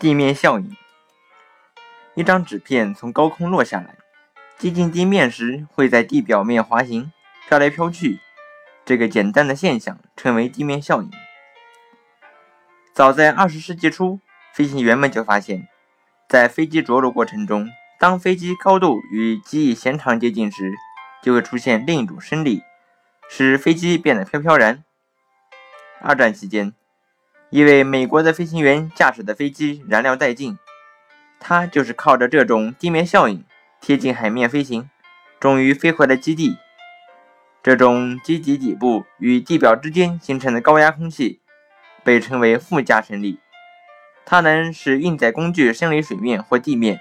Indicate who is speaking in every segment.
Speaker 1: 地面效应：一张纸片从高空落下来，接近地面时会在地表面滑行，飘来飘去。这个简单的现象称为地面效应。早在二十世纪初，飞行员们就发现，在飞机着陆过程中，当飞机高度与机翼弦长接近时，就会出现另一种升力，使飞机变得飘飘然。二战期间，一位美国的飞行员驾驶的飞机燃料殆尽，他就是靠着这种地面效应贴近海面飞行，终于飞回了基地。这种机底底部与地表之间形成的高压空气。被称为附加升力，它能使运载工具升离水面或地面。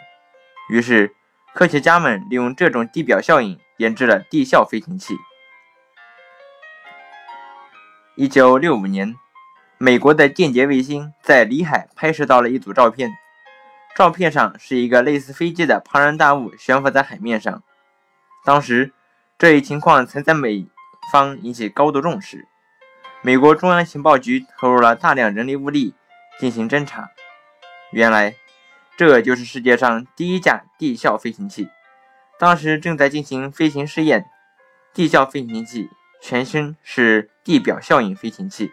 Speaker 1: 于是，科学家们利用这种地表效应研制了地效飞行器。一九六五年，美国的间谍卫星在里海拍摄到了一组照片，照片上是一个类似飞机的庞然大物悬浮在海面上。当时，这一情况曾在美方引起高度重视。美国中央情报局投入了大量人力物力进行侦查。原来，这就是世界上第一架地效飞行器，当时正在进行飞行试验。地效飞行器全称是地表效应飞行器。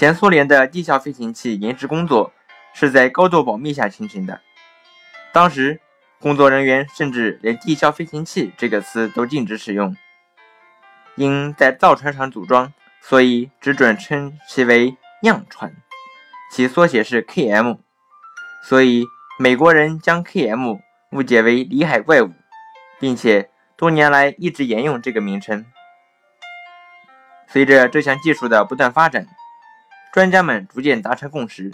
Speaker 1: 前苏联的地下飞行器研制工作是在高度保密下进行的，当时工作人员甚至连“地下飞行器”这个词都禁止使用。因在造船厂组装，所以只准称其为样船，其缩写是 KM，所以美国人将 KM 误解为里海怪物，并且多年来一直沿用这个名称。随着这项技术的不断发展，专家们逐渐达成共识：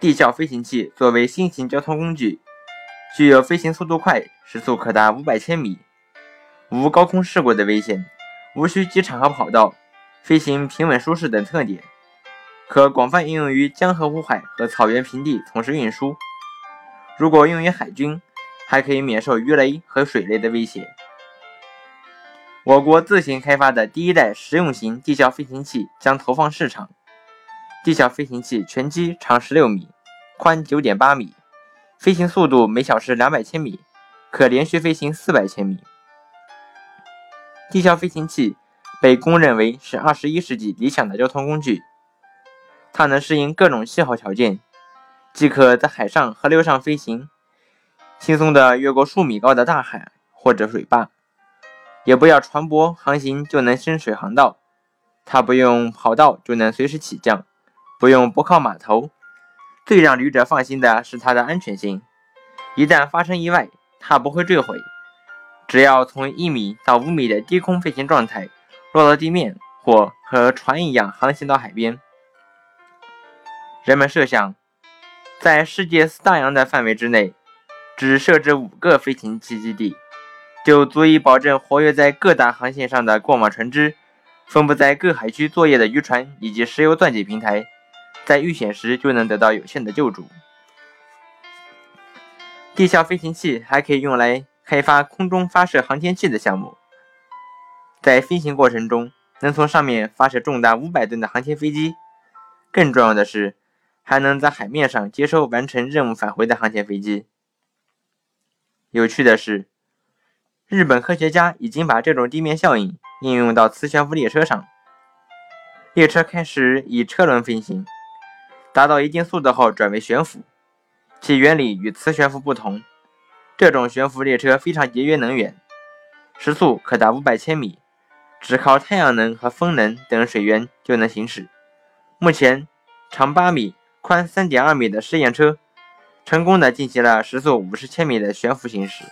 Speaker 1: 地效飞行器作为新型交通工具，具有飞行速度快，时速可达五百千米，无高空事故的危险。无需机场和跑道，飞行平稳舒适等特点，可广泛应用于江河湖海和草原平地从事运输。如果用于海军，还可以免受鱼雷和水雷的威胁。我国自行开发的第一代实用型地效飞行器将投放市场。地效飞行器全机长十六米，宽九点八米，飞行速度每小时两百千米，可连续飞行四百千米。地效飞行器被公认为是二十一世纪理想的交通工具。它能适应各种气候条件，既可在海上、河流上飞行，轻松地越过数米高的大海或者水坝，也不要船舶航行就能深水航道。它不用跑道就能随时起降，不用泊靠码头。最让旅者放心的是它的安全性，一旦发生意外，它不会坠毁。只要从一米到五米的低空飞行状态落到地面，或和船一样航行到海边，人们设想，在世界四大洋的范围之内，只设置五个飞行器基地，就足以保证活跃在各大航线上的过往船只、分布在各海区作业的渔船以及石油钻井平台，在遇险时就能得到有限的救助。地效飞行器还可以用来。开发空中发射航天器的项目，在飞行过程中能从上面发射重达五百吨的航天飞机。更重要的是，还能在海面上接收完成任务返回的航天飞机。有趣的是，日本科学家已经把这种地面效应应用到磁悬浮列车上。列车开始以车轮飞行，达到一定速度后转为悬浮，其原理与磁悬浮不同。这种悬浮列车非常节约能源，时速可达五百千米，只靠太阳能和风能等水源就能行驶。目前，长八米、宽三点二米的试验车成功的进行了时速五十千米的悬浮行驶。